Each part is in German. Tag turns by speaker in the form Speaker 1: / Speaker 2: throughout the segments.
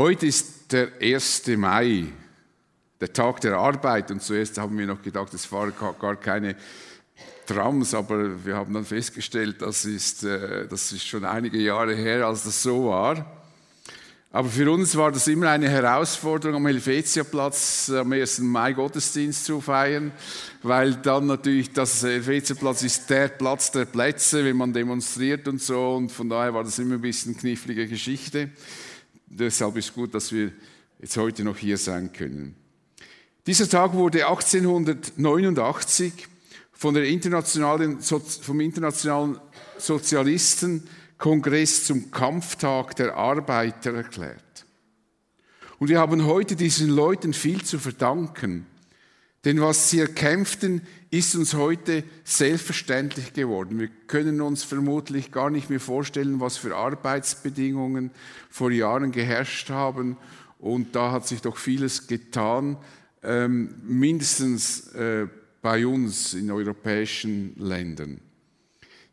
Speaker 1: Heute ist der 1. Mai, der Tag der Arbeit. Und zuerst haben wir noch gedacht, es waren gar keine Trams, aber wir haben dann festgestellt, das ist, äh, das ist schon einige Jahre her, als das so war. Aber für uns war das immer eine Herausforderung, am Helvetiaplatz am 1. Mai Gottesdienst zu feiern, weil dann natürlich das Helvetiaplatz ist der Platz der Plätze, wenn man demonstriert und so. Und von daher war das immer ein bisschen knifflige Geschichte. Deshalb ist gut, dass wir jetzt heute noch hier sein können. Dieser Tag wurde 1889 von der internationalen, vom Internationalen Sozialisten Kongress zum Kampftag der Arbeiter erklärt. Und wir haben heute diesen Leuten viel zu verdanken, denn was sie erkämpften, ist uns heute selbstverständlich geworden. Wir können uns vermutlich gar nicht mehr vorstellen, was für Arbeitsbedingungen vor Jahren geherrscht haben. Und da hat sich doch vieles getan, ähm, mindestens äh, bei uns in europäischen Ländern.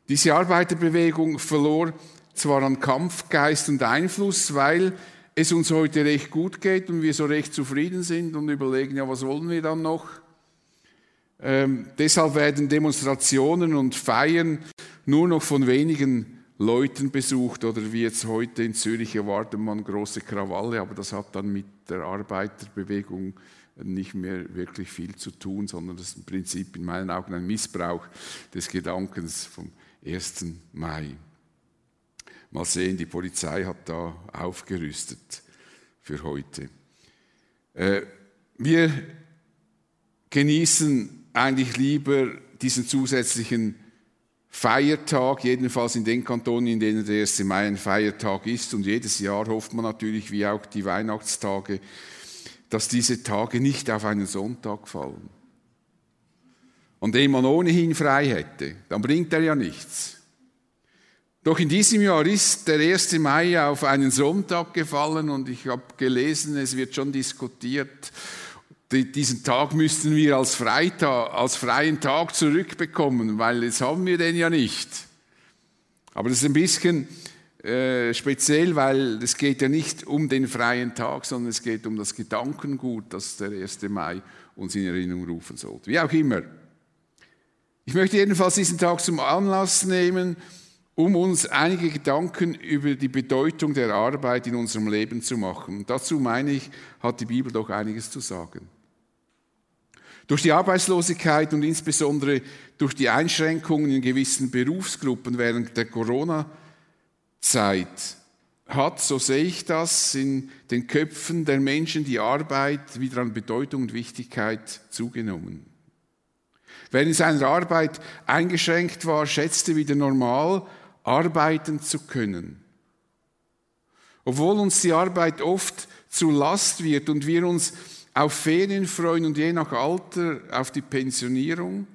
Speaker 1: Diese Arbeiterbewegung verlor zwar an Kampfgeist und Einfluss, weil es uns heute recht gut geht und wir so recht zufrieden sind und überlegen, ja, was wollen wir dann noch? Ähm, deshalb werden Demonstrationen und Feiern nur noch von wenigen Leuten besucht oder wie jetzt heute in Zürich erwartet man große Krawalle, aber das hat dann mit der Arbeiterbewegung nicht mehr wirklich viel zu tun, sondern das ist im Prinzip in meinen Augen ein Missbrauch des Gedankens vom 1. Mai. Mal sehen, die Polizei hat da aufgerüstet für heute. Äh, wir genießen eigentlich lieber diesen zusätzlichen Feiertag, jedenfalls in den Kantonen, in denen der 1. Mai ein Feiertag ist. Und jedes Jahr hofft man natürlich, wie auch die Weihnachtstage, dass diese Tage nicht auf einen Sonntag fallen an dem man ohnehin frei hätte, dann bringt er ja nichts. Doch in diesem Jahr ist der 1. Mai auf einen Sonntag gefallen und ich habe gelesen, es wird schon diskutiert, diesen Tag müssten wir als, Freitag, als freien Tag zurückbekommen, weil jetzt haben wir den ja nicht. Aber das ist ein bisschen äh, speziell, weil es geht ja nicht um den freien Tag, sondern es geht um das Gedankengut, das der 1. Mai uns in Erinnerung rufen sollte. Wie auch immer. Ich möchte jedenfalls diesen Tag zum Anlass nehmen, um uns einige Gedanken über die Bedeutung der Arbeit in unserem Leben zu machen. Und dazu meine ich, hat die Bibel doch einiges zu sagen. Durch die Arbeitslosigkeit und insbesondere durch die Einschränkungen in gewissen Berufsgruppen während der Corona-Zeit hat, so sehe ich das, in den Köpfen der Menschen die Arbeit wieder an Bedeutung und Wichtigkeit zugenommen. Wer in seiner Arbeit eingeschränkt war, schätzte wieder normal arbeiten zu können. Obwohl uns die Arbeit oft zu Last wird und wir uns auf Ferien freuen und je nach Alter auf die Pensionierung,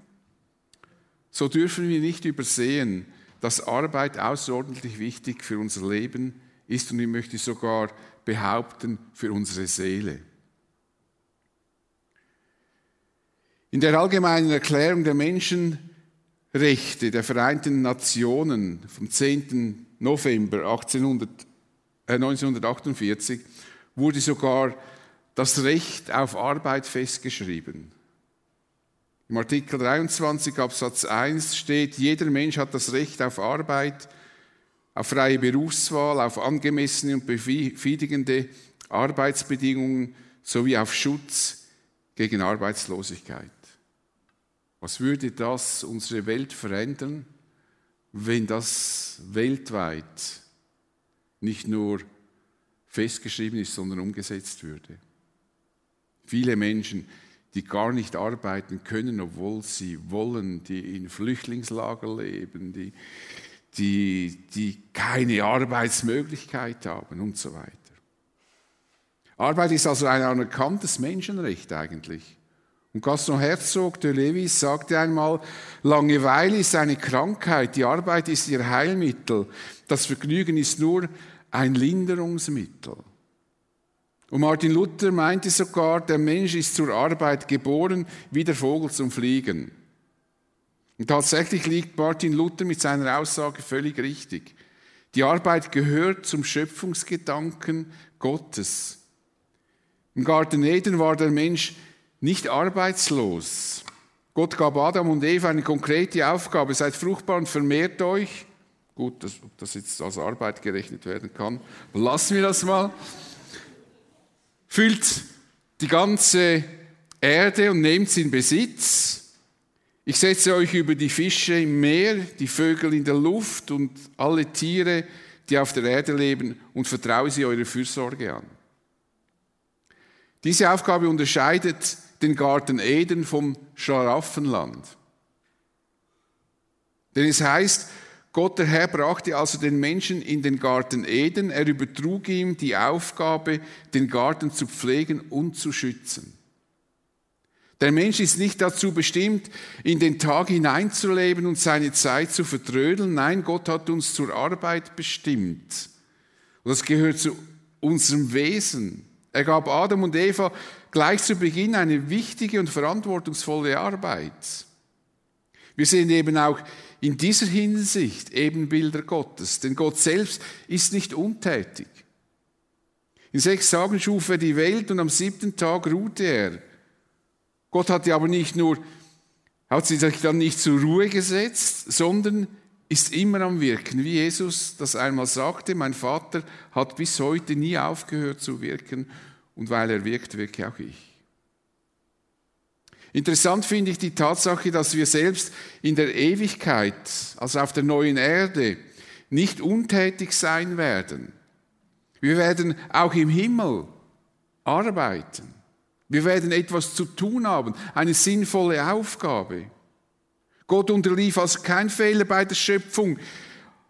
Speaker 1: so dürfen wir nicht übersehen, dass Arbeit außerordentlich wichtig für unser Leben ist und ich möchte sogar behaupten, für unsere Seele. In der allgemeinen Erklärung der Menschenrechte der Vereinten Nationen vom 10. November 1800, äh 1948 wurde sogar das Recht auf Arbeit festgeschrieben. Im Artikel 23 Absatz 1 steht, jeder Mensch hat das Recht auf Arbeit, auf freie Berufswahl, auf angemessene und befriedigende Arbeitsbedingungen sowie auf Schutz gegen Arbeitslosigkeit. Was würde das unsere Welt verändern, wenn das weltweit nicht nur festgeschrieben ist, sondern umgesetzt würde? Viele Menschen, die gar nicht arbeiten können, obwohl sie wollen, die in Flüchtlingslager leben, die, die, die keine Arbeitsmöglichkeit haben und so weiter. Arbeit ist also ein anerkanntes Menschenrecht eigentlich. Und Gaston Herzog de Levis sagte einmal, Langeweile ist eine Krankheit, die Arbeit ist ihr Heilmittel, das Vergnügen ist nur ein Linderungsmittel. Und Martin Luther meinte sogar, der Mensch ist zur Arbeit geboren, wie der Vogel zum Fliegen. Und tatsächlich liegt Martin Luther mit seiner Aussage völlig richtig. Die Arbeit gehört zum Schöpfungsgedanken Gottes. Im Garten Eden war der Mensch nicht arbeitslos. Gott gab Adam und Eva eine konkrete Aufgabe, seid fruchtbar und vermehrt euch. Gut, dass, ob das jetzt als Arbeit gerechnet werden kann, lassen wir das mal. Füllt die ganze Erde und nehmt sie in Besitz. Ich setze euch über die Fische im Meer, die Vögel in der Luft und alle Tiere, die auf der Erde leben, und vertraue sie eure Fürsorge an. Diese Aufgabe unterscheidet den Garten Eden vom Schlaraffenland. Denn es heißt, Gott der Herr brachte also den Menschen in den Garten Eden, er übertrug ihm die Aufgabe, den Garten zu pflegen und zu schützen. Der Mensch ist nicht dazu bestimmt, in den Tag hineinzuleben und seine Zeit zu vertrödeln. Nein, Gott hat uns zur Arbeit bestimmt. Und das gehört zu unserem Wesen. Er gab Adam und Eva gleich zu Beginn eine wichtige und verantwortungsvolle Arbeit. Wir sehen eben auch in dieser Hinsicht Ebenbilder Gottes, denn Gott selbst ist nicht untätig. In sechs Tagen schuf er die Welt und am siebten Tag ruhte er. Gott hatte aber nicht nur, hat sich dann nicht zur Ruhe gesetzt, sondern ist immer am Wirken, wie Jesus das einmal sagte, mein Vater hat bis heute nie aufgehört zu wirken und weil er wirkt, wirke auch ich. Interessant finde ich die Tatsache, dass wir selbst in der Ewigkeit, also auf der neuen Erde, nicht untätig sein werden. Wir werden auch im Himmel arbeiten. Wir werden etwas zu tun haben, eine sinnvolle Aufgabe. Gott unterlief also kein Fehler bei der Schöpfung,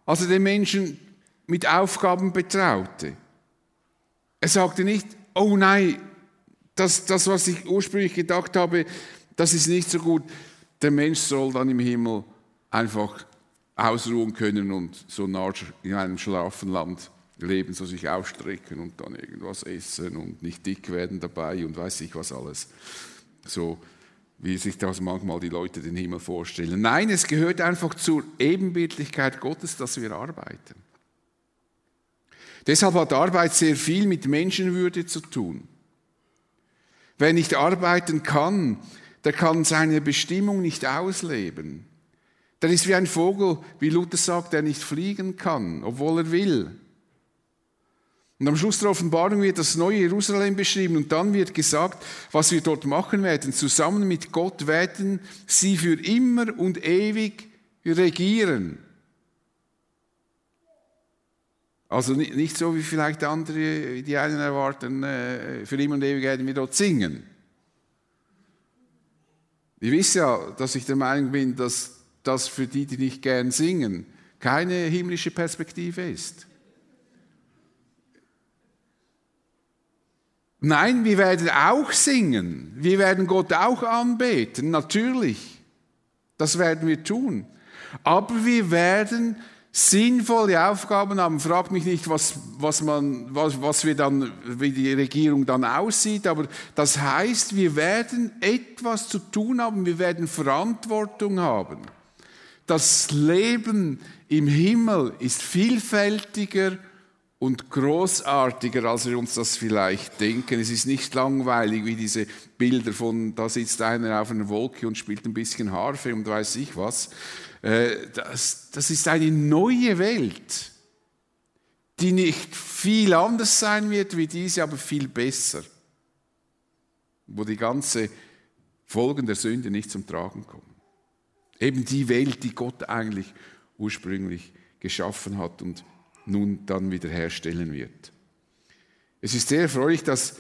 Speaker 1: als er den Menschen mit Aufgaben betraute. Er sagte nicht, oh nein, das, das, was ich ursprünglich gedacht habe, das ist nicht so gut. Der Mensch soll dann im Himmel einfach ausruhen können und so nah in einem Schlafenland leben, so sich ausstrecken und dann irgendwas essen und nicht dick werden dabei und weiß ich was alles. So wie sich das manchmal die Leute den Himmel vorstellen. Nein, es gehört einfach zur Ebenbildlichkeit Gottes, dass wir arbeiten. Deshalb hat Arbeit sehr viel mit Menschenwürde zu tun. Wer nicht arbeiten kann, der kann seine Bestimmung nicht ausleben. Der ist wie ein Vogel, wie Luther sagt, der nicht fliegen kann, obwohl er will. Und am Schluss der Offenbarung wird das neue Jerusalem beschrieben und dann wird gesagt, was wir dort machen werden. Zusammen mit Gott werden sie für immer und ewig regieren. Also nicht so wie vielleicht andere, die einen erwarten, äh, für immer und ewig werden wir dort singen. Ich weiß ja, dass ich der Meinung bin, dass das für die, die nicht gern singen, keine himmlische Perspektive ist. Nein, wir werden auch singen. Wir werden Gott auch anbeten, natürlich. Das werden wir tun. Aber wir werden sinnvolle Aufgaben haben. Fragt mich nicht, was, was, man, was, was wir dann, wie die Regierung dann aussieht, aber das heißt, wir werden etwas zu tun haben, wir werden Verantwortung haben. Das Leben im Himmel ist vielfältiger und großartiger, als wir uns das vielleicht denken. Es ist nicht langweilig wie diese Bilder von, da sitzt einer auf einer Wolke und spielt ein bisschen Harfe und weiß ich was. Äh, das, das ist eine neue Welt, die nicht viel anders sein wird wie diese, aber viel besser, wo die ganze Folgen der Sünde nicht zum Tragen kommen. Eben die Welt, die Gott eigentlich ursprünglich geschaffen hat und nun dann wiederherstellen wird. Es ist sehr erfreulich, dass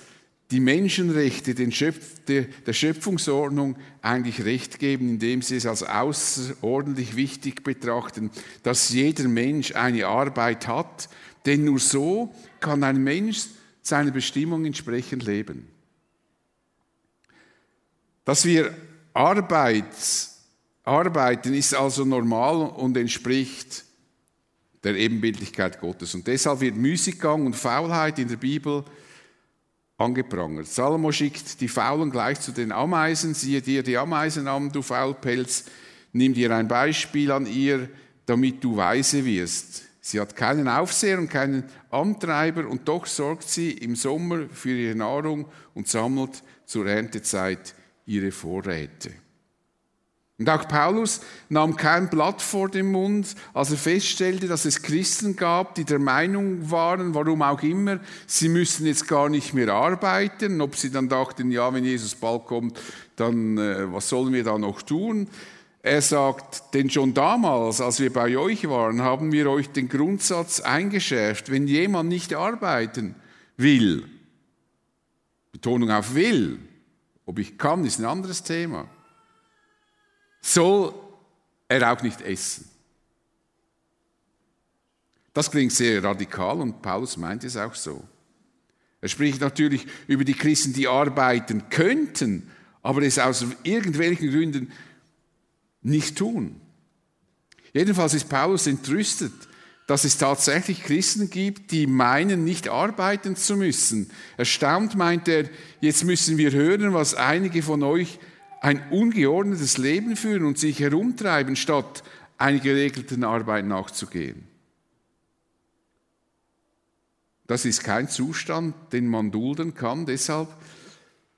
Speaker 1: die Menschenrechte der Schöpfungsordnung eigentlich recht geben, indem sie es als außerordentlich wichtig betrachten, dass jeder Mensch eine Arbeit hat, denn nur so kann ein Mensch seiner Bestimmung entsprechend leben. Dass wir Arbeit, arbeiten, ist also normal und entspricht der Ebenbildlichkeit Gottes. Und deshalb wird Müßiggang und Faulheit in der Bibel angeprangert. Salomo schickt die Faulen gleich zu den Ameisen. Siehe dir die Ameisen an, du Faulpelz. Nimm dir ein Beispiel an ihr, damit du weise wirst. Sie hat keinen Aufseher und keinen Antreiber und doch sorgt sie im Sommer für ihre Nahrung und sammelt zur Erntezeit ihre Vorräte. Und auch Paulus nahm kein Blatt vor den Mund, als er feststellte, dass es Christen gab, die der Meinung waren, warum auch immer, sie müssen jetzt gar nicht mehr arbeiten. Ob sie dann dachten, ja, wenn Jesus bald kommt, dann äh, was sollen wir da noch tun? Er sagt, denn schon damals, als wir bei euch waren, haben wir euch den Grundsatz eingeschärft, wenn jemand nicht arbeiten will, Betonung auf will, ob ich kann, ist ein anderes Thema soll er auch nicht essen. Das klingt sehr radikal und Paulus meint es auch so. Er spricht natürlich über die Christen, die arbeiten könnten, aber es aus irgendwelchen Gründen nicht tun. Jedenfalls ist Paulus entrüstet, dass es tatsächlich Christen gibt, die meinen, nicht arbeiten zu müssen. Erstaunt meint er, jetzt müssen wir hören, was einige von euch ein ungeordnetes Leben führen und sich herumtreiben, statt einer geregelten Arbeit nachzugehen. Das ist kein Zustand, den man dulden kann. Deshalb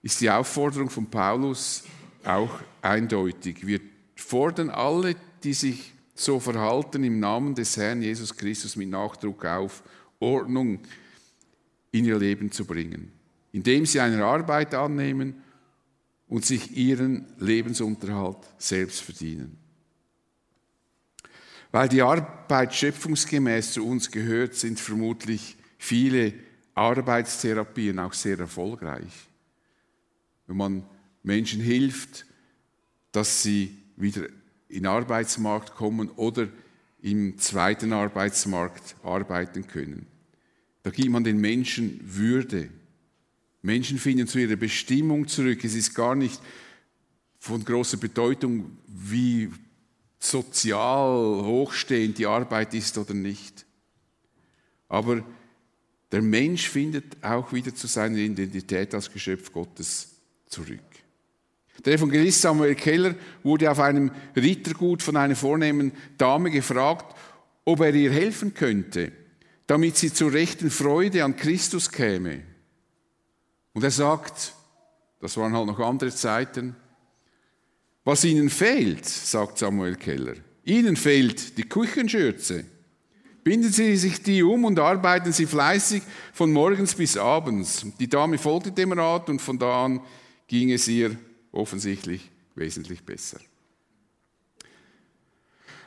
Speaker 1: ist die Aufforderung von Paulus auch eindeutig. Wir fordern alle, die sich so verhalten, im Namen des Herrn Jesus Christus mit Nachdruck auf, Ordnung in ihr Leben zu bringen, indem sie eine Arbeit annehmen und sich ihren Lebensunterhalt selbst verdienen. Weil die Arbeit schöpfungsgemäß zu uns gehört, sind vermutlich viele Arbeitstherapien auch sehr erfolgreich. Wenn man Menschen hilft, dass sie wieder in den Arbeitsmarkt kommen oder im zweiten Arbeitsmarkt arbeiten können. Da gibt man den Menschen Würde. Menschen finden zu ihrer Bestimmung zurück. Es ist gar nicht von großer Bedeutung, wie sozial hochstehend die Arbeit ist oder nicht. Aber der Mensch findet auch wieder zu seiner Identität als Geschöpf Gottes zurück. Der Evangelist Samuel Keller wurde auf einem Rittergut von einer vornehmen Dame gefragt, ob er ihr helfen könnte, damit sie zur rechten Freude an Christus käme. Und er sagt, das waren halt noch andere Zeiten, was ihnen fehlt, sagt Samuel Keller, ihnen fehlt die Küchenschürze. Binden Sie sich die um und arbeiten Sie fleißig von morgens bis abends. Die Dame folgte dem Rat und von da an ging es ihr offensichtlich wesentlich besser.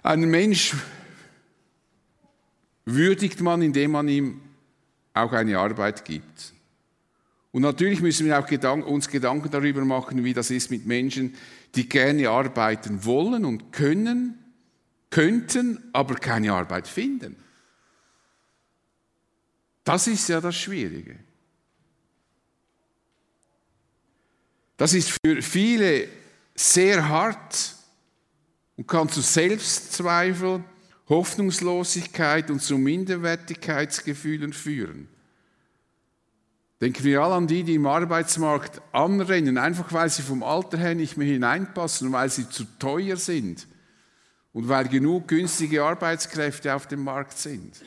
Speaker 1: Einen Mensch würdigt man, indem man ihm auch eine Arbeit gibt. Und natürlich müssen wir auch uns Gedanken darüber machen, wie das ist mit Menschen, die gerne arbeiten wollen und können, könnten, aber keine Arbeit finden. Das ist ja das Schwierige. Das ist für viele sehr hart und kann zu Selbstzweifel, Hoffnungslosigkeit und zu Minderwertigkeitsgefühlen führen. Denken wir alle an die, die im Arbeitsmarkt anrennen, einfach weil sie vom Alter her nicht mehr hineinpassen und weil sie zu teuer sind und weil genug günstige Arbeitskräfte auf dem Markt sind.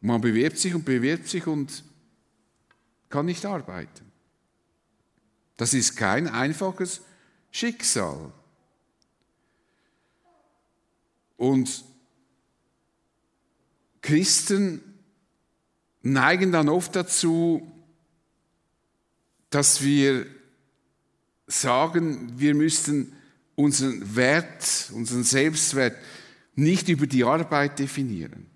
Speaker 1: Man bewirbt sich und bewirbt sich und kann nicht arbeiten. Das ist kein einfaches Schicksal. Und Christen neigen dann oft dazu, dass wir sagen, wir müssten unseren Wert, unseren Selbstwert nicht über die Arbeit definieren,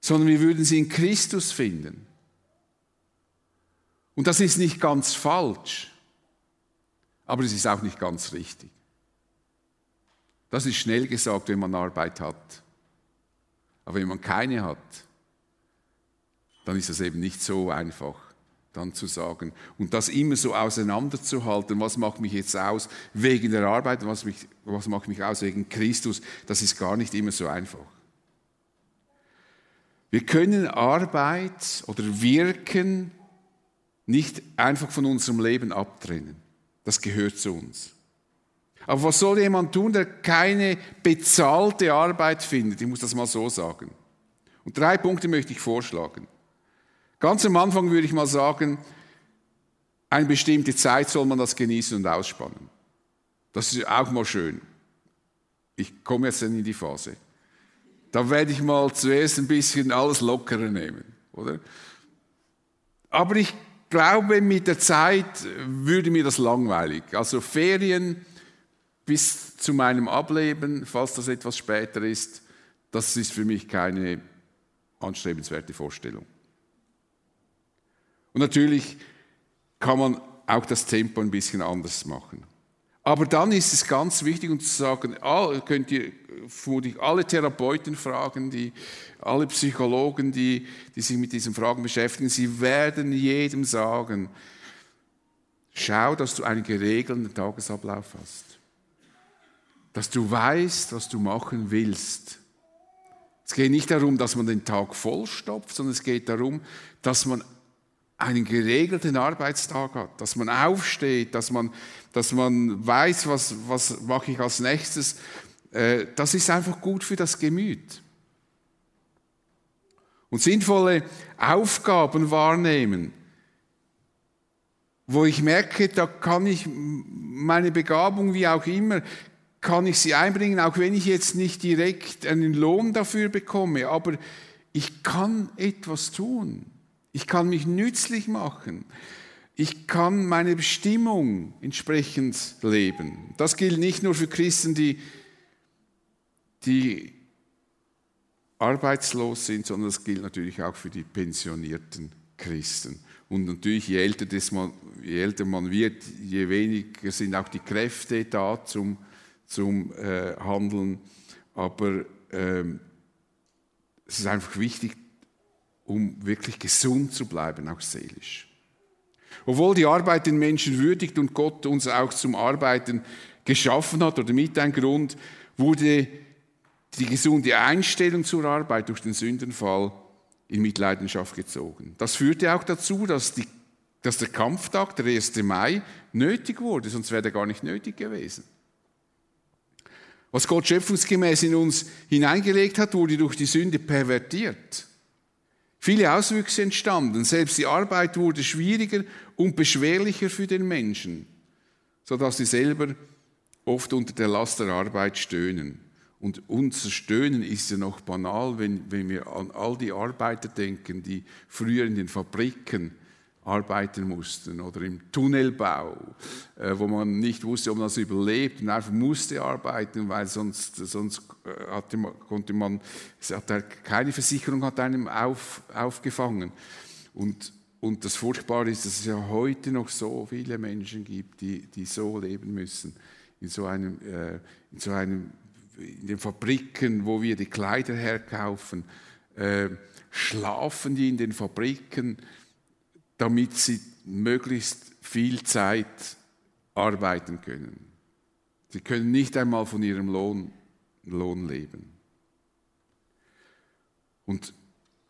Speaker 1: sondern wir würden sie in Christus finden. Und das ist nicht ganz falsch, aber es ist auch nicht ganz richtig. Das ist schnell gesagt, wenn man Arbeit hat. Aber wenn man keine hat, dann ist es eben nicht so einfach, dann zu sagen. Und das immer so auseinanderzuhalten, was macht mich jetzt aus wegen der Arbeit, was, mich, was macht mich aus wegen Christus, das ist gar nicht immer so einfach. Wir können Arbeit oder Wirken nicht einfach von unserem Leben abtrennen. Das gehört zu uns. Aber was soll jemand tun, der keine bezahlte Arbeit findet? Ich muss das mal so sagen. Und drei Punkte möchte ich vorschlagen. Ganz am Anfang würde ich mal sagen, eine bestimmte Zeit soll man das genießen und ausspannen. Das ist auch mal schön. Ich komme jetzt in die Phase. Da werde ich mal zuerst ein bisschen alles lockerer nehmen, oder? Aber ich glaube, mit der Zeit würde mir das langweilig. Also Ferien bis zu meinem Ableben, falls das etwas später ist, das ist für mich keine anstrebenswerte Vorstellung. Und natürlich kann man auch das Tempo ein bisschen anders machen. Aber dann ist es ganz wichtig, um zu sagen, ah, könnt ihr vermutlich alle Therapeuten fragen, die, alle Psychologen, die, die sich mit diesen Fragen beschäftigen, sie werden jedem sagen, schau, dass du einen geregelten Tagesablauf hast. Dass du weißt, was du machen willst. Es geht nicht darum, dass man den Tag vollstopft, sondern es geht darum, dass man einen geregelten Arbeitstag hat, dass man aufsteht, dass man, dass man weiß, was, was mache ich als nächstes. Äh, das ist einfach gut für das Gemüt. Und sinnvolle Aufgaben wahrnehmen, wo ich merke, da kann ich meine Begabung, wie auch immer, kann ich sie einbringen, auch wenn ich jetzt nicht direkt einen Lohn dafür bekomme, aber ich kann etwas tun. Ich kann mich nützlich machen. Ich kann meine Bestimmung entsprechend leben. Das gilt nicht nur für Christen, die, die arbeitslos sind, sondern das gilt natürlich auch für die pensionierten Christen. Und natürlich, je älter, man, je älter man wird, je weniger sind auch die Kräfte da zum, zum äh, Handeln. Aber ähm, es ist einfach wichtig, um wirklich gesund zu bleiben, auch seelisch. Obwohl die Arbeit den Menschen würdigt und Gott uns auch zum Arbeiten geschaffen hat oder mit ein Grund, wurde die gesunde Einstellung zur Arbeit durch den Sündenfall in Mitleidenschaft gezogen. Das führte auch dazu, dass, die, dass der Kampftag, der 1. Mai, nötig wurde, sonst wäre er gar nicht nötig gewesen. Was Gott schöpfungsgemäß in uns hineingelegt hat, wurde durch die Sünde pervertiert. Viele Auswüchse entstanden. Selbst die Arbeit wurde schwieriger und beschwerlicher für den Menschen, sodass sie selber oft unter der Last der Arbeit stöhnen. Und unser Stöhnen ist ja noch banal, wenn, wenn wir an all die Arbeiter denken, die früher in den Fabriken arbeiten mussten oder im Tunnelbau, äh, wo man nicht wusste, ob man das überlebt und einfach musste arbeiten, weil sonst, sonst äh, hatte konnte man, hatte keine Versicherung hat einem auf, aufgefangen. Und, und das Furchtbare ist, dass es ja heute noch so viele Menschen gibt, die, die so leben müssen, in so einem, äh, in so einem, in den Fabriken, wo wir die Kleider herkaufen, schlafen die in den Fabriken, damit sie möglichst viel Zeit arbeiten können. Sie können nicht einmal von ihrem Lohn, Lohn leben. Und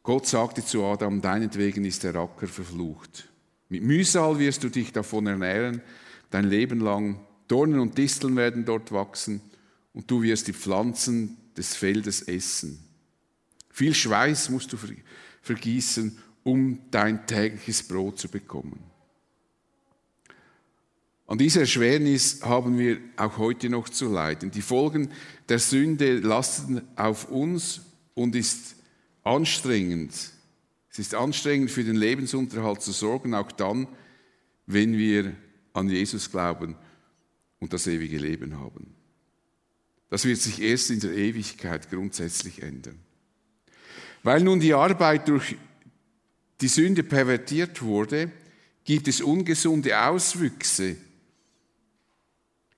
Speaker 1: Gott sagte zu Adam, deinetwegen ist der Acker verflucht. Mit Mühsal wirst du dich davon ernähren, dein Leben lang. Dornen und Disteln werden dort wachsen und du wirst die Pflanzen des Feldes essen. Viel Schweiß musst du vergießen um dein tägliches Brot zu bekommen. An dieser Erschwernis haben wir auch heute noch zu leiden. Die Folgen der Sünde lasten auf uns und ist anstrengend. Es ist anstrengend für den Lebensunterhalt zu sorgen, auch dann, wenn wir an Jesus glauben und das ewige Leben haben. Das wird sich erst in der Ewigkeit grundsätzlich ändern. Weil nun die Arbeit durch die Sünde pervertiert wurde, gibt es ungesunde Auswüchse.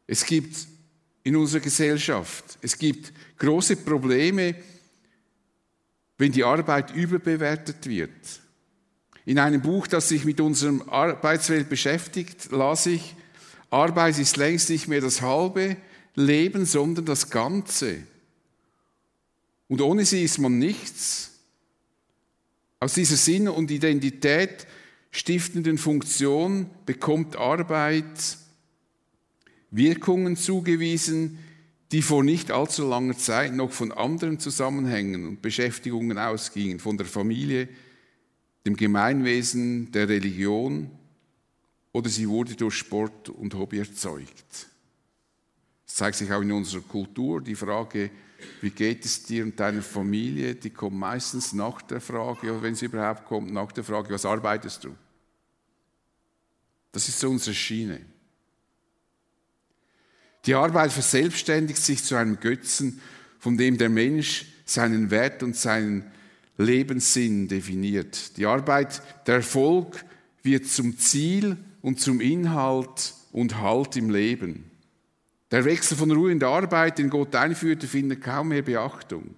Speaker 1: Es gibt in unserer Gesellschaft, es gibt große Probleme, wenn die Arbeit überbewertet wird. In einem Buch, das sich mit unserem Arbeitswelt beschäftigt, las ich, Arbeit ist längst nicht mehr das halbe Leben, sondern das Ganze. Und ohne sie ist man nichts. Aus dieser Sinn- und Identität stiftenden Funktion bekommt Arbeit Wirkungen zugewiesen, die vor nicht allzu langer Zeit noch von anderen Zusammenhängen und Beschäftigungen ausgingen, von der Familie, dem Gemeinwesen, der Religion oder sie wurde durch Sport und Hobby erzeugt. Es zeigt sich auch in unserer Kultur die Frage, wie geht es dir und deiner Familie, die kommt meistens nach der Frage, oder wenn sie überhaupt kommt, nach der Frage, was arbeitest du? Das ist so unsere Schiene. Die Arbeit verselbstständigt sich zu einem Götzen, von dem der Mensch seinen Wert und seinen Lebenssinn definiert. Die Arbeit, der Erfolg wird zum Ziel und zum Inhalt und Halt im Leben. Der Wechsel von Ruhe in der Arbeit, den Gott einführte, findet kaum mehr Beachtung.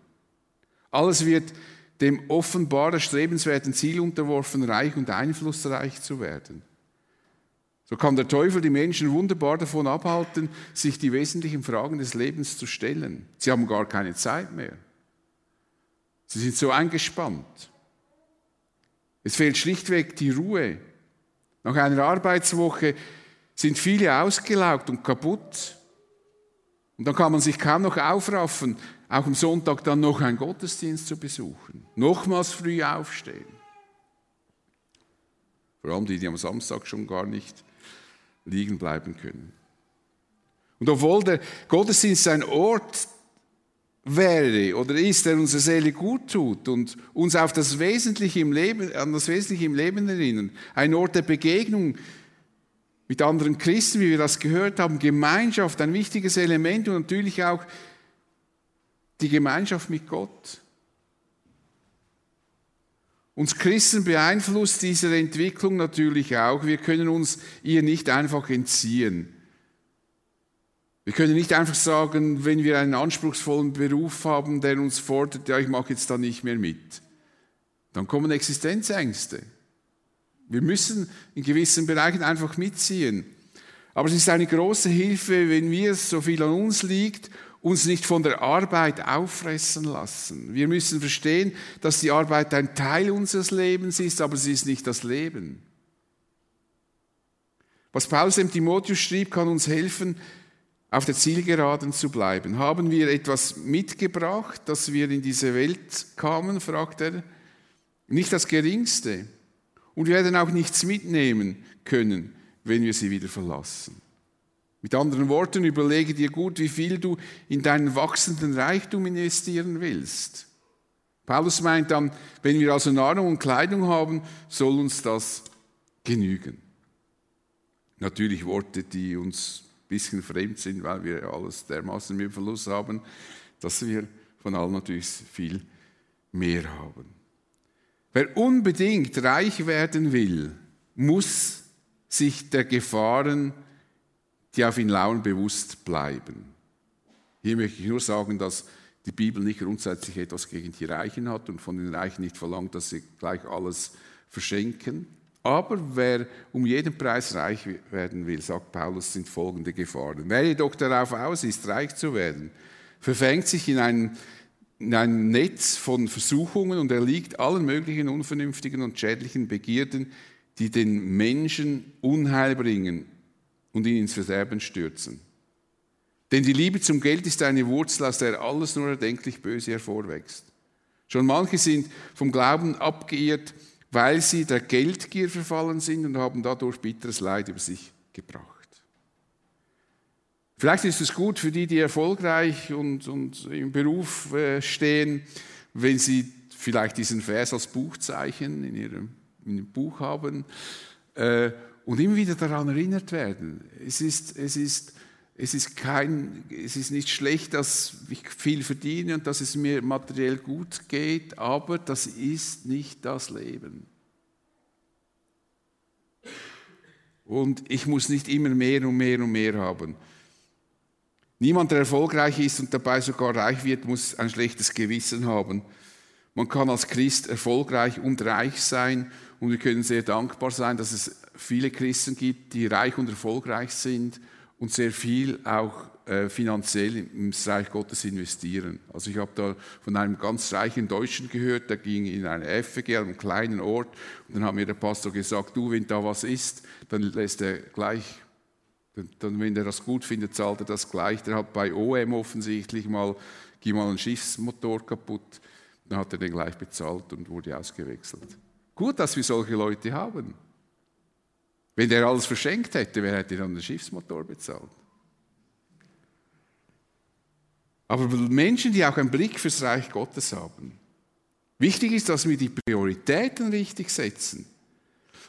Speaker 1: Alles wird dem offenbar erstrebenswerten Ziel unterworfen, reich und einflussreich zu werden. So kann der Teufel die Menschen wunderbar davon abhalten, sich die wesentlichen Fragen des Lebens zu stellen. Sie haben gar keine Zeit mehr. Sie sind so eingespannt. Es fehlt schlichtweg die Ruhe. Nach einer Arbeitswoche sind viele ausgelaugt und kaputt. Und dann kann man sich kaum noch aufraffen, auch am Sonntag dann noch einen Gottesdienst zu besuchen. Nochmals früh aufstehen. Vor allem die, die am Samstag schon gar nicht liegen bleiben können. Und obwohl der Gottesdienst ein Ort wäre oder ist, der unsere Seele gut tut und uns auf das Wesentliche im Leben, an das Wesentliche im Leben erinnern, ein Ort der Begegnung, mit anderen Christen, wie wir das gehört haben, Gemeinschaft, ein wichtiges Element und natürlich auch die Gemeinschaft mit Gott. Uns Christen beeinflusst diese Entwicklung natürlich auch. Wir können uns ihr nicht einfach entziehen. Wir können nicht einfach sagen, wenn wir einen anspruchsvollen Beruf haben, der uns fordert, ja, ich mache jetzt da nicht mehr mit. Dann kommen Existenzängste. Wir müssen in gewissen Bereichen einfach mitziehen. Aber es ist eine große Hilfe, wenn wir, so viel an uns liegt, uns nicht von der Arbeit auffressen lassen. Wir müssen verstehen, dass die Arbeit ein Teil unseres Lebens ist, aber sie ist nicht das Leben. Was Paulus dem Timotheus schrieb, kann uns helfen, auf der Zielgeraden zu bleiben. Haben wir etwas mitgebracht, dass wir in diese Welt kamen, fragt er. Nicht das Geringste. Und wir werden auch nichts mitnehmen können, wenn wir sie wieder verlassen. Mit anderen Worten, überlege dir gut, wie viel du in deinen wachsenden Reichtum investieren willst. Paulus meint dann, wenn wir also Nahrung und Kleidung haben, soll uns das genügen. Natürlich Worte, die uns ein bisschen fremd sind, weil wir alles dermaßen im Verlust haben, dass wir von allem natürlich viel mehr haben. Wer unbedingt reich werden will, muss sich der Gefahren, die auf ihn lauern, bewusst bleiben. Hier möchte ich nur sagen, dass die Bibel nicht grundsätzlich etwas gegen die Reichen hat und von den Reichen nicht verlangt, dass sie gleich alles verschenken. Aber wer um jeden Preis reich werden will, sagt Paulus, sind folgende Gefahren. Wer jedoch darauf aus ist, reich zu werden, verfängt sich in einen in einem Netz von Versuchungen und erliegt allen möglichen unvernünftigen und schädlichen Begierden, die den Menschen Unheil bringen und ihn ins Verderben stürzen. Denn die Liebe zum Geld ist eine Wurzel, aus der alles nur erdenklich Böse hervorwächst. Schon manche sind vom Glauben abgeirrt, weil sie der Geldgier verfallen sind und haben dadurch bitteres Leid über sich gebracht. Vielleicht ist es gut für die, die erfolgreich und, und im Beruf äh, stehen, wenn sie vielleicht diesen Vers als Buchzeichen in ihrem, in ihrem Buch haben äh, und immer wieder daran erinnert werden. Es ist, es ist, es ist, kein, es ist nicht schlecht, dass ich viel verdiene und dass es mir materiell gut geht, aber das ist nicht das Leben. Und ich muss nicht immer mehr und mehr und mehr haben. Niemand, der erfolgreich ist und dabei sogar reich wird, muss ein schlechtes Gewissen haben. Man kann als Christ erfolgreich und reich sein und wir können sehr dankbar sein, dass es viele Christen gibt, die reich und erfolgreich sind und sehr viel auch äh, finanziell ins Reich Gottes investieren. Also ich habe da von einem ganz reichen Deutschen gehört, der ging in eine FG, einem kleinen Ort, und dann hat mir der Pastor gesagt, du, wenn da was ist, dann lässt er gleich Dann, wenn er das gut findet, zahlt er das gleich. Der hat bei OM offensichtlich mal, ging mal ein Schiffsmotor kaputt. Dann hat er den gleich bezahlt und wurde ausgewechselt. Gut, dass wir solche Leute haben. Wenn der alles verschenkt hätte, wer hätte dann den Schiffsmotor bezahlt? Aber Menschen, die auch einen Blick fürs Reich Gottes haben. Wichtig ist, dass wir die Prioritäten richtig setzen.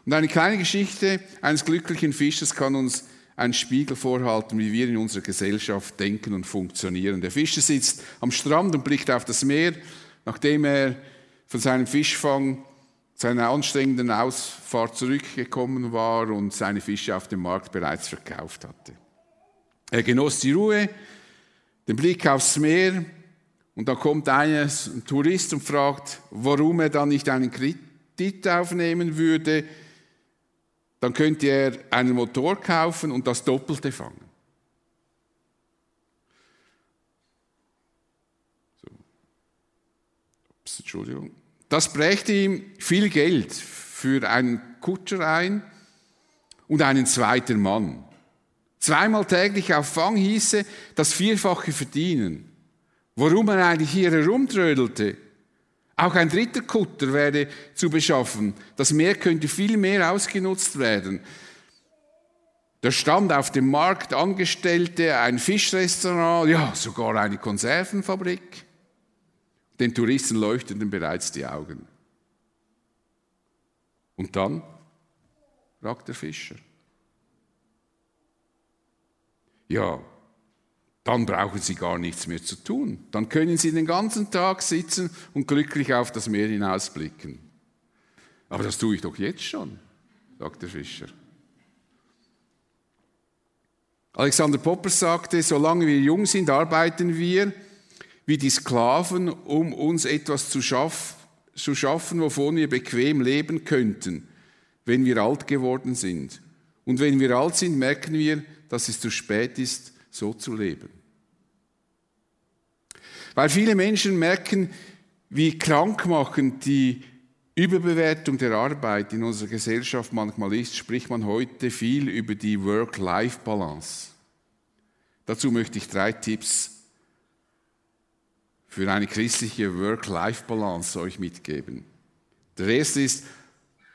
Speaker 1: Und eine kleine Geschichte eines glücklichen Fischers kann uns einen Spiegel vorhalten, wie wir in unserer Gesellschaft denken und funktionieren. Der Fischer sitzt am Strand und blickt auf das Meer, nachdem er von seinem Fischfang, seiner anstrengenden Ausfahrt zurückgekommen war und seine Fische auf dem Markt bereits verkauft hatte. Er genoss die Ruhe, den Blick aufs Meer und da kommt ein Tourist und fragt, warum er dann nicht einen Kredit aufnehmen würde, dann könnte er einen Motor kaufen und das Doppelte fangen. So. Ups, Entschuldigung. Das brächte ihm viel Geld für einen Kutscher ein und einen zweiten Mann. Zweimal täglich auf Fang hieße das Vierfache verdienen. Warum er eigentlich hier herumtrödelte, auch ein dritter Kutter wäre zu beschaffen. Das Meer könnte viel mehr ausgenutzt werden. Da stand auf dem Markt Angestellte, ein Fischrestaurant, ja, sogar eine Konservenfabrik. Den Touristen leuchteten bereits die Augen. Und dann fragt der Fischer. Ja, dann brauchen Sie gar nichts mehr zu tun. Dann können Sie den ganzen Tag sitzen und glücklich auf das Meer hinausblicken. Aber das tue ich doch jetzt schon, sagt der Fischer. Alexander Popper sagte, solange wir jung sind, arbeiten wir wie die Sklaven, um uns etwas zu, schaff, zu schaffen, wovon wir bequem leben könnten, wenn wir alt geworden sind. Und wenn wir alt sind, merken wir, dass es zu spät ist, so zu leben. Weil viele Menschen merken, wie krankmachend die Überbewertung der Arbeit in unserer Gesellschaft manchmal ist, spricht man heute viel über die Work-Life-Balance. Dazu möchte ich drei Tipps für eine christliche Work-Life-Balance euch mitgeben. Der erste ist,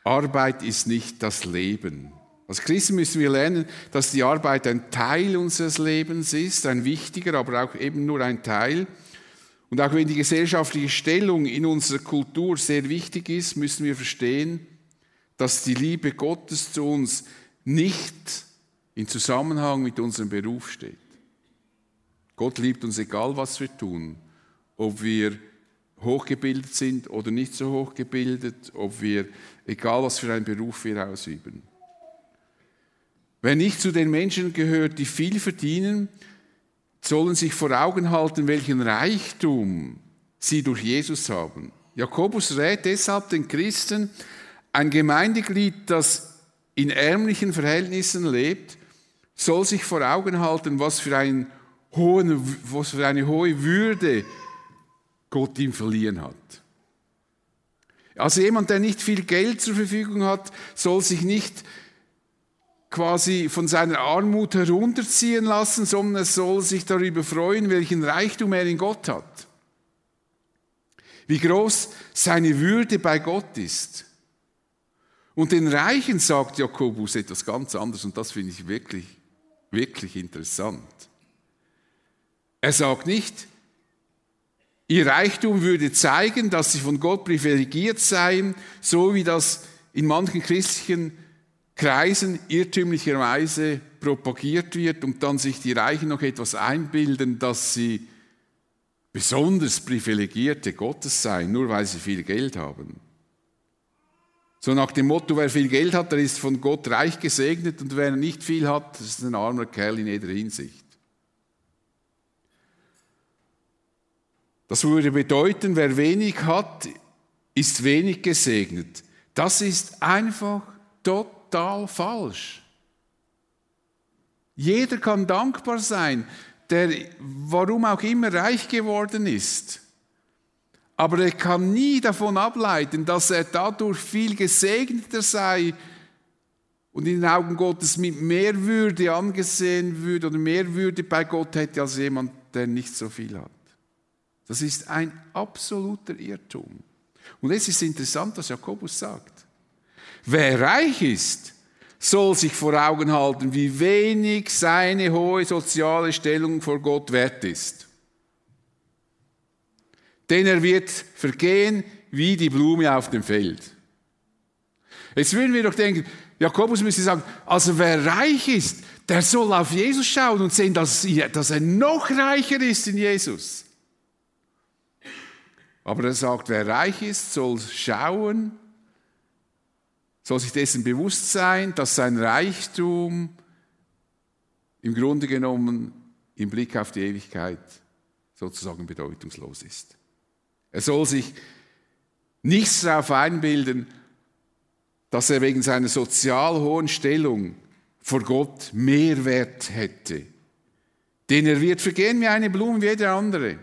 Speaker 1: Arbeit ist nicht das Leben. Als Christen müssen wir lernen, dass die Arbeit ein Teil unseres Lebens ist, ein wichtiger, aber auch eben nur ein Teil. Und auch wenn die gesellschaftliche Stellung in unserer Kultur sehr wichtig ist, müssen wir verstehen, dass die Liebe Gottes zu uns nicht in Zusammenhang mit unserem Beruf steht. Gott liebt uns egal, was wir tun, ob wir hochgebildet sind oder nicht so hochgebildet, ob wir, egal was für einen Beruf wir ausüben. Wer nicht zu den Menschen gehört, die viel verdienen, sollen sich vor Augen halten, welchen Reichtum sie durch Jesus haben. Jakobus rät deshalb den Christen, ein Gemeindeglied, das in ärmlichen Verhältnissen lebt, soll sich vor Augen halten, was für, einen hohen, was für eine hohe Würde Gott ihm verliehen hat. Also jemand, der nicht viel Geld zur Verfügung hat, soll sich nicht quasi von seiner Armut herunterziehen lassen, sondern er soll sich darüber freuen, welchen Reichtum er in Gott hat. Wie groß seine Würde bei Gott ist. Und den Reichen sagt Jakobus etwas ganz anderes und das finde ich wirklich, wirklich interessant. Er sagt nicht, ihr Reichtum würde zeigen, dass sie von Gott privilegiert seien, so wie das in manchen christlichen Kreisen irrtümlicherweise propagiert wird und dann sich die Reichen noch etwas einbilden, dass sie besonders privilegierte Gottes seien, nur weil sie viel Geld haben. So nach dem Motto, wer viel Geld hat, der ist von Gott reich gesegnet und wer nicht viel hat, ist ein armer Kerl in jeder Hinsicht. Das würde bedeuten, wer wenig hat, ist wenig gesegnet. Das ist einfach total total falsch. Jeder kann dankbar sein, der warum auch immer reich geworden ist. Aber er kann nie davon ableiten, dass er dadurch viel gesegneter sei und in den Augen Gottes mit mehr Würde angesehen würde oder mehr Würde bei Gott hätte als jemand, der nicht so viel hat. Das ist ein absoluter Irrtum. Und es ist interessant, was Jakobus sagt. Wer reich ist, soll sich vor Augen halten, wie wenig seine hohe soziale Stellung vor Gott wert ist. Denn er wird vergehen wie die Blume auf dem Feld. Jetzt würden wir doch denken, Jakobus müsste sagen, also wer reich ist, der soll auf Jesus schauen und sehen, dass, er noch reicher ist in Jesus. Aber er sagt, wer reich ist, soll schauen, soll sich dessen bewusst sein, dass sein Reichtum im Grunde genommen im Blick auf die Ewigkeit sozusagen bedeutungslos ist. Er soll sich nichts darauf einbilden, dass er wegen seiner sozial hohen Stellung vor Gott mehr Wert hätte. Denn er wird vergehen wie eine Blume, wie jeder andere.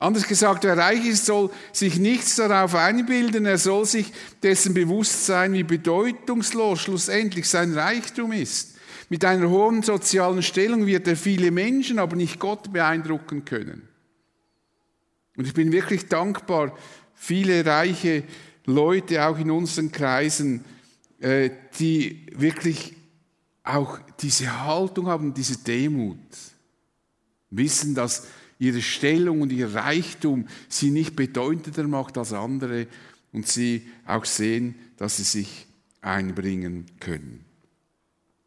Speaker 1: Anders gesagt, wer reich ist, soll sich nichts darauf einbilden, er soll sich dessen bewusst sein, wie bedeutungslos schlussendlich sein Reichtum ist. Mit einer hohen sozialen Stellung wird er viele Menschen, aber nicht Gott beeindrucken können. Und ich bin wirklich dankbar, viele reiche Leute auch in unseren Kreisen, äh, die wirklich auch diese Haltung haben, diese Demut, wissen, dass ihre Stellung und ihr Reichtum sie nicht bedeutender macht als andere und sie auch sehen, dass sie sich einbringen können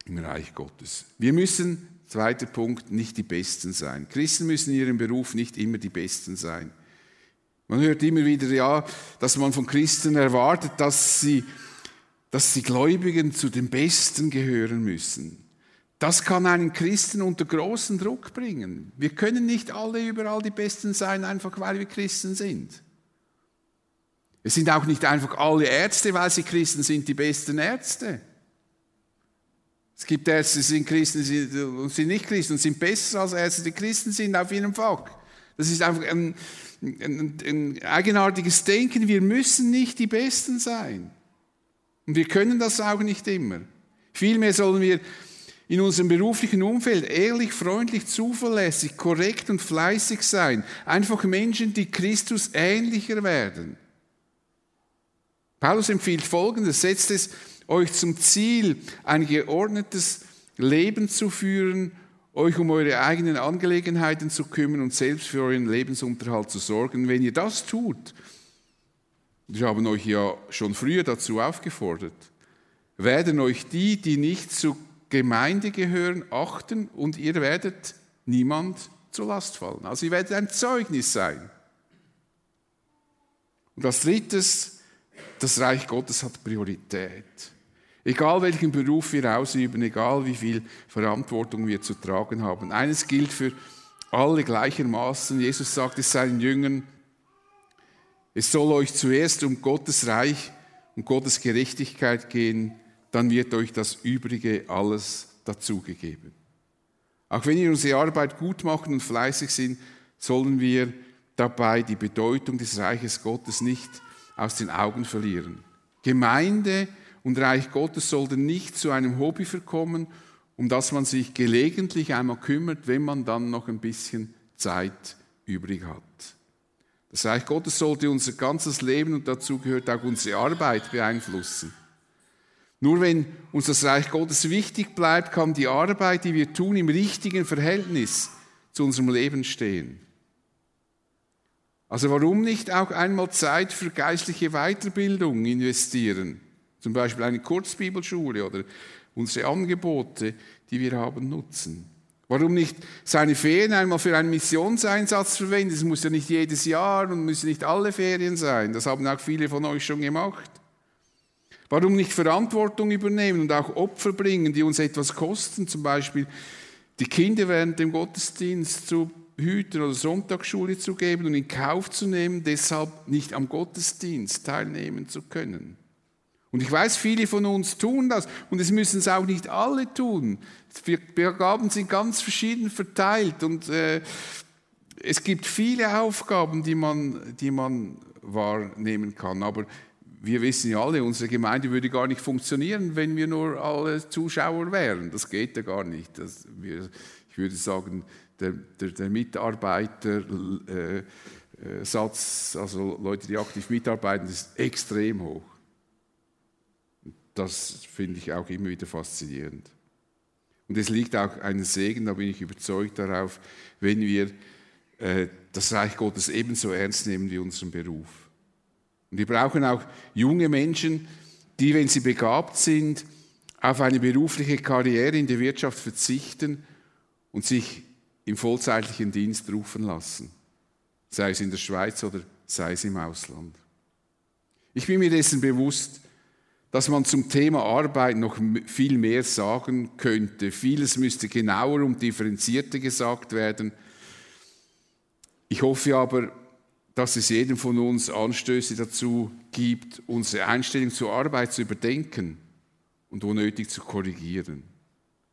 Speaker 1: im Reich Gottes. Wir müssen, zweiter Punkt, nicht die Besten sein. Christen müssen in ihrem Beruf nicht immer die Besten sein. Man hört immer wieder, ja, dass man von Christen erwartet, dass sie, dass die Gläubigen zu den Besten gehören müssen. Das kann einen Christen unter großen Druck bringen. Wir können nicht alle überall die Besten sein, einfach weil wir Christen sind. Es sind auch nicht einfach alle Ärzte, weil sie Christen sind, die besten Ärzte. Es gibt Ärzte, die sind Christen und sind nicht Christen und sind besser als Ärzte, die Christen sind auf ihrem Fach. Das ist einfach ein, ein, ein eigenartiges Denken. Wir müssen nicht die Besten sein. Und wir können das auch nicht immer. Vielmehr sollen wir in unserem beruflichen Umfeld ehrlich, freundlich, zuverlässig, korrekt und fleißig sein. Einfach Menschen, die Christus ähnlicher werden. Paulus empfiehlt Folgendes, setzt es euch zum Ziel, ein geordnetes Leben zu führen, euch um eure eigenen Angelegenheiten zu kümmern und selbst für euren Lebensunterhalt zu sorgen. Wenn ihr das tut, wir haben euch ja schon früher dazu aufgefordert, werden euch die, die nicht zu Gemeinde gehören, achten und ihr werdet niemand zur Last fallen. Also ihr werdet ein Zeugnis sein. Und als drittes, das Reich Gottes hat Priorität. Egal welchen Beruf wir ausüben, egal wie viel Verantwortung wir zu tragen haben. Eines gilt für alle gleichermaßen. Jesus sagt es seinen Jüngern, es soll euch zuerst um Gottes Reich und Gottes Gerechtigkeit gehen, dann wird euch das Übrige alles dazugegeben. Auch wenn wir unsere Arbeit gut machen und fleißig sind, sollen wir dabei die Bedeutung des Reiches Gottes nicht aus den Augen verlieren. Gemeinde und Reich Gottes sollten nicht zu einem Hobby verkommen, um das man sich gelegentlich einmal kümmert, wenn man dann noch ein bisschen Zeit übrig hat. Das Reich Gottes sollte unser ganzes Leben und dazu gehört auch unsere Arbeit beeinflussen. Nur wenn uns das Reich Gottes wichtig bleibt, kann die Arbeit, die wir tun, im richtigen Verhältnis zu unserem Leben stehen. Also warum nicht auch einmal Zeit für geistliche Weiterbildung investieren? Zum Beispiel eine Kurzbibelschule oder unsere Angebote, die wir haben, nutzen. Warum nicht seine Ferien einmal für einen Missionseinsatz verwenden? Es muss ja nicht jedes Jahr und müssen nicht alle Ferien sein. Das haben auch viele von euch schon gemacht. Warum nicht Verantwortung übernehmen und auch Opfer bringen, die uns etwas kosten, zum Beispiel die Kinder während dem Gottesdienst zu hüten oder Sonntagsschule zu geben und in Kauf zu nehmen, deshalb nicht am Gottesdienst teilnehmen zu können. Und ich weiß, viele von uns tun das und es müssen es auch nicht alle tun. Wir Gaben sind ganz verschieden verteilt und äh, es gibt viele Aufgaben, die man, die man wahrnehmen kann. Aber wir wissen ja alle, unsere Gemeinde würde gar nicht funktionieren, wenn wir nur alle Zuschauer wären. Das geht ja gar nicht. Das, wir, ich würde sagen, der, der, der Mitarbeitersatz, äh, äh also Leute, die aktiv mitarbeiten, ist extrem hoch. Das finde ich auch immer wieder faszinierend. Und es liegt auch ein Segen, da bin ich überzeugt darauf, wenn wir äh, das Reich Gottes ebenso ernst nehmen wie unseren Beruf. Und wir brauchen auch junge Menschen, die, wenn sie begabt sind, auf eine berufliche Karriere in der Wirtschaft verzichten und sich im vollzeitlichen Dienst rufen lassen, sei es in der Schweiz oder sei es im Ausland. Ich bin mir dessen bewusst, dass man zum Thema Arbeit noch viel mehr sagen könnte. Vieles müsste genauer und differenzierter gesagt werden. Ich hoffe aber, dass es jedem von uns Anstöße dazu gibt, unsere Einstellung zur Arbeit zu überdenken und wo nötig zu korrigieren.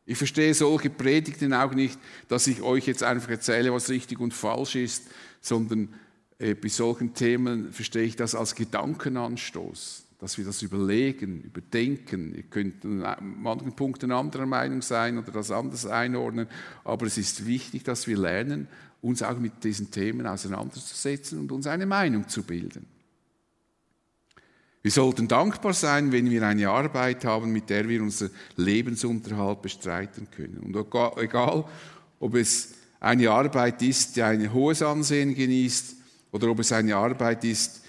Speaker 1: Ich verstehe solche Predigten auch nicht, dass ich euch jetzt einfach erzähle, was richtig und falsch ist, sondern äh, bei solchen Themen verstehe ich das als Gedankenanstoß dass wir das überlegen, überdenken. Ihr könnt an manchen Punkten anderer Meinung sein oder das anders einordnen, aber es ist wichtig, dass wir lernen, uns auch mit diesen Themen auseinanderzusetzen und uns eine Meinung zu bilden. Wir sollten dankbar sein, wenn wir eine Arbeit haben, mit der wir unseren Lebensunterhalt bestreiten können. Und egal, ob es eine Arbeit ist, die ein hohes Ansehen genießt, oder ob es eine Arbeit ist,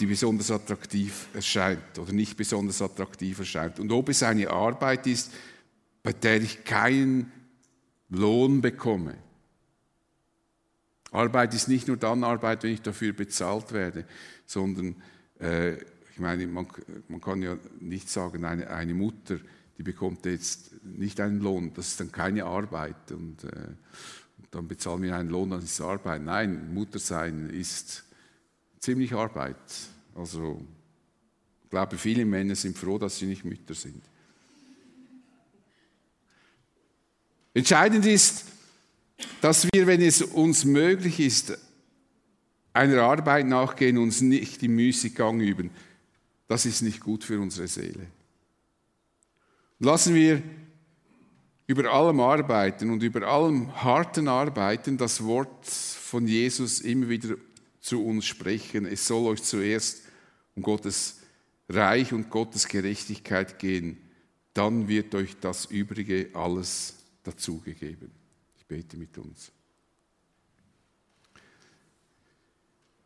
Speaker 1: die besonders attraktiv erscheint oder nicht besonders attraktiv erscheint. Und ob es eine Arbeit ist, bei der ich keinen Lohn bekomme. Arbeit ist nicht nur dann Arbeit, wenn ich dafür bezahlt werde, sondern äh, ich meine, man, man, kann ja nicht sagen, eine, eine, Mutter, die bekommt jetzt nicht einen Lohn, das ist dann keine Arbeit und, äh, und dann bezahlen wir einen Lohn, dann ist es Arbeit. Nein, Mutter sein ist ziemlich Arbeit. Also ich glaube, viele Männer sind froh, dass sie nicht Mütter sind. Entscheidend ist, dass wir, wenn es uns möglich ist, einer Arbeit nachgehen, uns nicht im Müßiggang üben. Das ist nicht gut für unsere Seele. Lassen wir über allem Arbeiten und über allem harten Arbeiten das Wort von Jesus immer wieder zu uns sprechen. Es soll euch zuerst um Gottes Reich und Gottes Gerechtigkeit gehen. Dann wird euch das Übrige alles dazugegeben. Bete mit uns.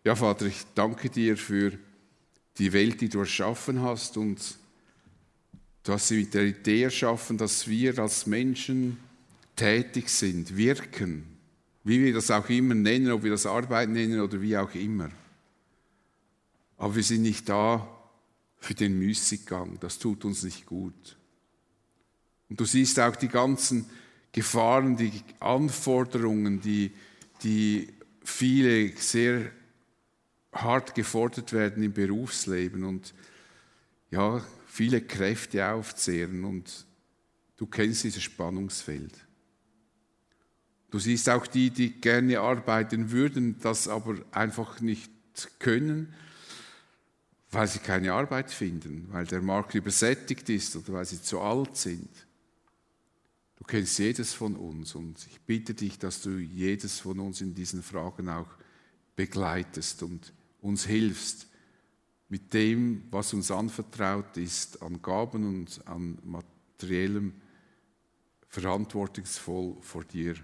Speaker 1: Ja, Vater, ich danke dir für die Welt, die du erschaffen hast und du hast sie mit der Idee erschaffen, dass wir als Menschen tätig sind, wirken, wie wir das auch immer nennen, ob wir das Arbeit nennen oder wie auch immer. Aber wir sind nicht da für den Müßiggang, das tut uns nicht gut. Und du siehst auch die ganzen Gefahren, die Anforderungen, die, die viele sehr hart gefordert werden im Berufsleben und ja, viele Kräfte aufzehren und du kennst dieses Spannungsfeld. Du siehst auch die, die gerne arbeiten würden, das aber einfach nicht können, weil sie keine Arbeit finden, weil der Markt übersättigt ist oder weil sie zu alt sind. Du kennst jedes von uns und ich bitte dich, dass du jedes von uns in diesen Fragen auch begleitest und uns hilfst mit dem, was uns anvertraut ist, an Gaben und an materiellem verantwortungsvoll vor dir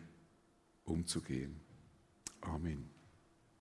Speaker 1: umzugehen. Amen.